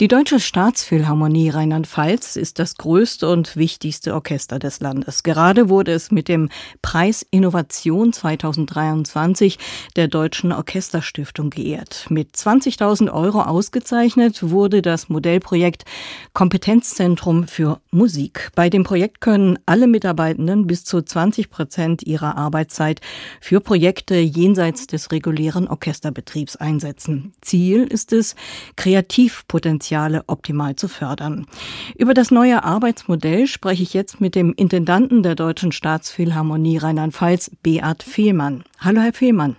Die Deutsche Staatsphilharmonie Rheinland-Pfalz ist das größte und wichtigste Orchester des Landes. Gerade wurde es mit dem Preis Innovation 2023 der Deutschen Orchesterstiftung geehrt. Mit 20.000 Euro ausgezeichnet wurde das Modellprojekt Kompetenzzentrum für Musik. Bei dem Projekt können alle Mitarbeitenden bis zu 20 Prozent ihrer Arbeitszeit für Projekte jenseits des regulären Orchesterbetriebs einsetzen. Ziel ist es, Kreativpotenzial Potenziale optimal zu fördern. Über das neue Arbeitsmodell spreche ich jetzt mit dem Intendanten der Deutschen Staatsphilharmonie Rheinland-Pfalz, Beat Fehlmann. Hallo, Herr Fehlmann.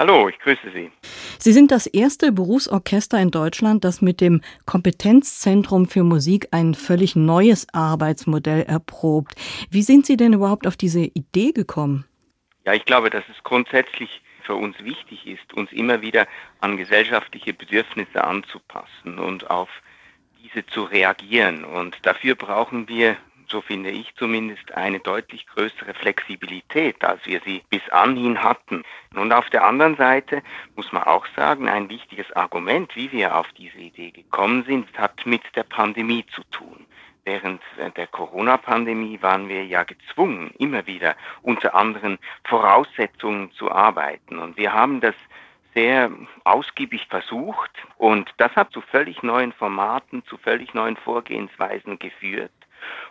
Hallo, ich grüße Sie. Sie sind das erste Berufsorchester in Deutschland, das mit dem Kompetenzzentrum für Musik ein völlig neues Arbeitsmodell erprobt. Wie sind Sie denn überhaupt auf diese Idee gekommen? Ja, ich glaube, dass es grundsätzlich für uns wichtig ist, uns immer wieder an gesellschaftliche Bedürfnisse anzupassen und auf diese zu reagieren. Und dafür brauchen wir, so finde ich zumindest, eine deutlich größere Flexibilität, als wir sie bis anhin hatten. Und auf der anderen Seite muss man auch sagen, ein wichtiges Argument, wie wir auf diese Idee gekommen sind, hat mit der Pandemie zu tun. Während der Corona-Pandemie waren wir ja gezwungen, immer wieder unter anderen Voraussetzungen zu arbeiten. Und wir haben das sehr ausgiebig versucht und das hat zu völlig neuen Formaten, zu völlig neuen Vorgehensweisen geführt.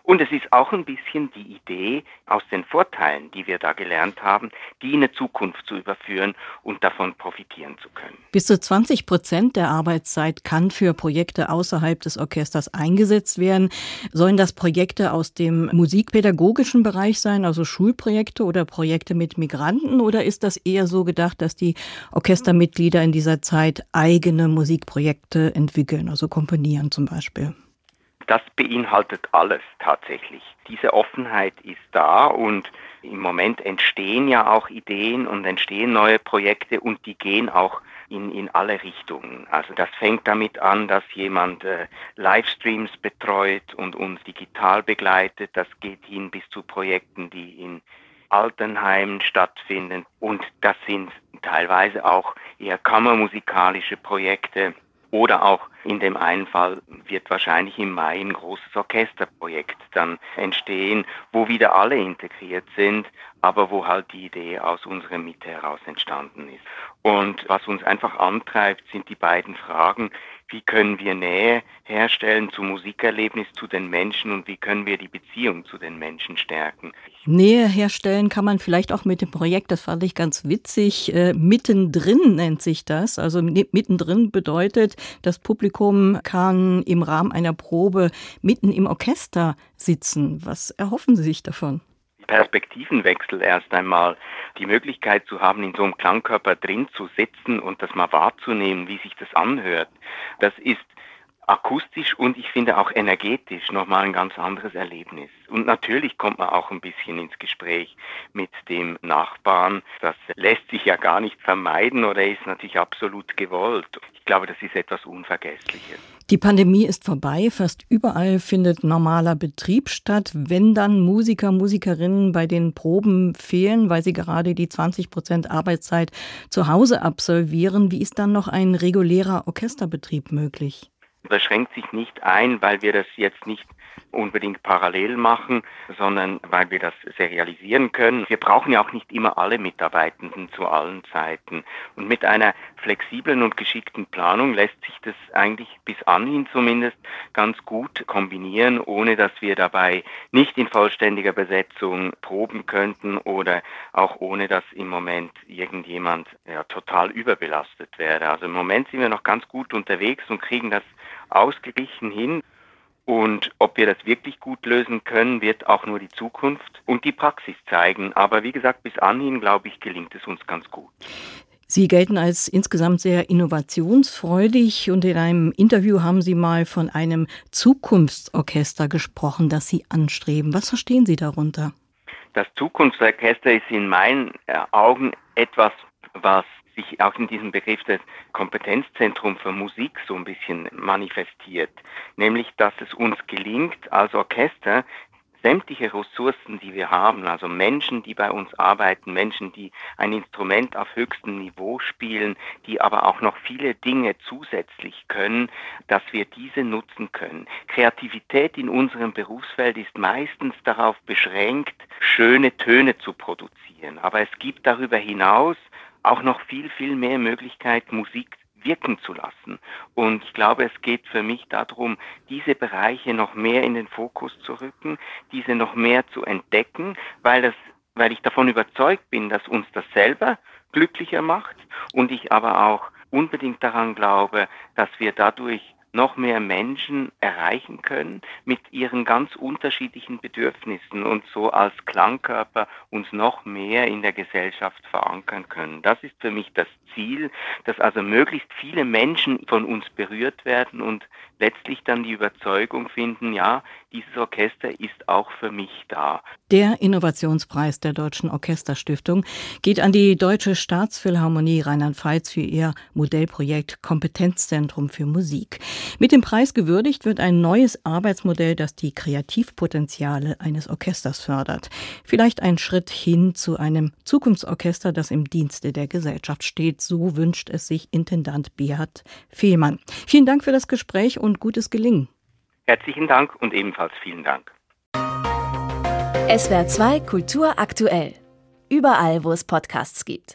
Und es ist auch ein bisschen die Idee, aus den Vorteilen, die wir da gelernt haben, die in eine Zukunft zu überführen und davon profitieren zu können. Bis zu 20 Prozent der Arbeitszeit kann für Projekte außerhalb des Orchesters eingesetzt werden. Sollen das Projekte aus dem musikpädagogischen Bereich sein, also Schulprojekte oder Projekte mit Migranten? Oder ist das eher so gedacht, dass die Orchestermitglieder in dieser Zeit eigene Musikprojekte entwickeln, also komponieren zum Beispiel? Das beinhaltet alles tatsächlich. Diese Offenheit ist da und im Moment entstehen ja auch Ideen und entstehen neue Projekte und die gehen auch in, in alle Richtungen. Also das fängt damit an, dass jemand äh, Livestreams betreut und uns digital begleitet. Das geht hin bis zu Projekten, die in Altenheimen stattfinden und das sind teilweise auch eher kammermusikalische Projekte oder auch in dem einen Fall wird wahrscheinlich im Mai ein großes Orchesterprojekt dann entstehen, wo wieder alle integriert sind, aber wo halt die Idee aus unserer Mitte heraus entstanden ist. Und was uns einfach antreibt, sind die beiden Fragen, wie können wir Nähe herstellen zum Musikerlebnis, zu den Menschen und wie können wir die Beziehung zu den Menschen stärken. Nähe herstellen kann man vielleicht auch mit dem Projekt, das fand ich ganz witzig, äh, mittendrin nennt sich das. Also mittendrin bedeutet, das Publikum kann im Rahmen einer Probe mitten im Orchester sitzen. Was erhoffen Sie sich davon? Perspektivenwechsel erst einmal, die Möglichkeit zu haben, in so einem Klangkörper drin zu sitzen und das mal wahrzunehmen, wie sich das anhört. Das ist akustisch und ich finde auch energetisch nochmal ein ganz anderes Erlebnis. Und natürlich kommt man auch ein bisschen ins Gespräch mit dem Nachbarn. Das lässt sich ja gar nicht vermeiden oder ist natürlich absolut gewollt. Ich glaube, das ist etwas Unvergessliches. Die Pandemie ist vorbei. Fast überall findet normaler Betrieb statt. Wenn dann Musiker, Musikerinnen bei den Proben fehlen, weil sie gerade die 20 Prozent Arbeitszeit zu Hause absolvieren, wie ist dann noch ein regulärer Orchesterbetrieb möglich? Das schränkt sich nicht ein, weil wir das jetzt nicht unbedingt parallel machen, sondern weil wir das serialisieren können. Wir brauchen ja auch nicht immer alle Mitarbeitenden zu allen Zeiten. Und mit einer flexiblen und geschickten Planung lässt sich das eigentlich bis anhin zumindest ganz gut kombinieren, ohne dass wir dabei nicht in vollständiger Besetzung proben könnten oder auch ohne dass im Moment irgendjemand ja, total überbelastet wäre. Also im Moment sind wir noch ganz gut unterwegs und kriegen das ausgeglichen hin. Und ob wir das wirklich gut lösen können, wird auch nur die Zukunft und die Praxis zeigen. Aber wie gesagt, bis anhin, glaube ich, gelingt es uns ganz gut. Sie gelten als insgesamt sehr innovationsfreudig und in einem Interview haben Sie mal von einem Zukunftsorchester gesprochen, das Sie anstreben. Was verstehen Sie darunter? Das Zukunftsorchester ist in meinen Augen etwas, was sich auch in diesem Begriff des Kompetenzzentrum für Musik so ein bisschen manifestiert. Nämlich, dass es uns gelingt, als Orchester sämtliche Ressourcen, die wir haben, also Menschen, die bei uns arbeiten, Menschen, die ein Instrument auf höchstem Niveau spielen, die aber auch noch viele Dinge zusätzlich können, dass wir diese nutzen können. Kreativität in unserem Berufsfeld ist meistens darauf beschränkt, schöne Töne zu produzieren. Aber es gibt darüber hinaus auch noch viel, viel mehr Möglichkeit, Musik wirken zu lassen. Und ich glaube, es geht für mich darum, diese Bereiche noch mehr in den Fokus zu rücken, diese noch mehr zu entdecken, weil das weil ich davon überzeugt bin, dass uns das selber glücklicher macht und ich aber auch unbedingt daran glaube, dass wir dadurch noch mehr Menschen erreichen können mit ihren ganz unterschiedlichen Bedürfnissen und so als Klangkörper uns noch mehr in der Gesellschaft verankern können. Das ist für mich das Ziel, dass also möglichst viele Menschen von uns berührt werden und letztlich dann die Überzeugung finden, ja, dieses Orchester ist auch für mich da. Der Innovationspreis der Deutschen Orchesterstiftung geht an die Deutsche Staatsphilharmonie Rheinland-Pfalz für ihr Modellprojekt Kompetenzzentrum für Musik. Mit dem Preis gewürdigt wird ein neues Arbeitsmodell, das die Kreativpotenziale eines Orchesters fördert. Vielleicht ein Schritt hin zu einem Zukunftsorchester, das im Dienste der Gesellschaft steht. So wünscht es sich Intendant Beat Fehlmann. Vielen Dank für das Gespräch und gutes Gelingen. Herzlichen Dank und ebenfalls vielen Dank. SWR 2 Kultur aktuell. Überall, wo es Podcasts gibt.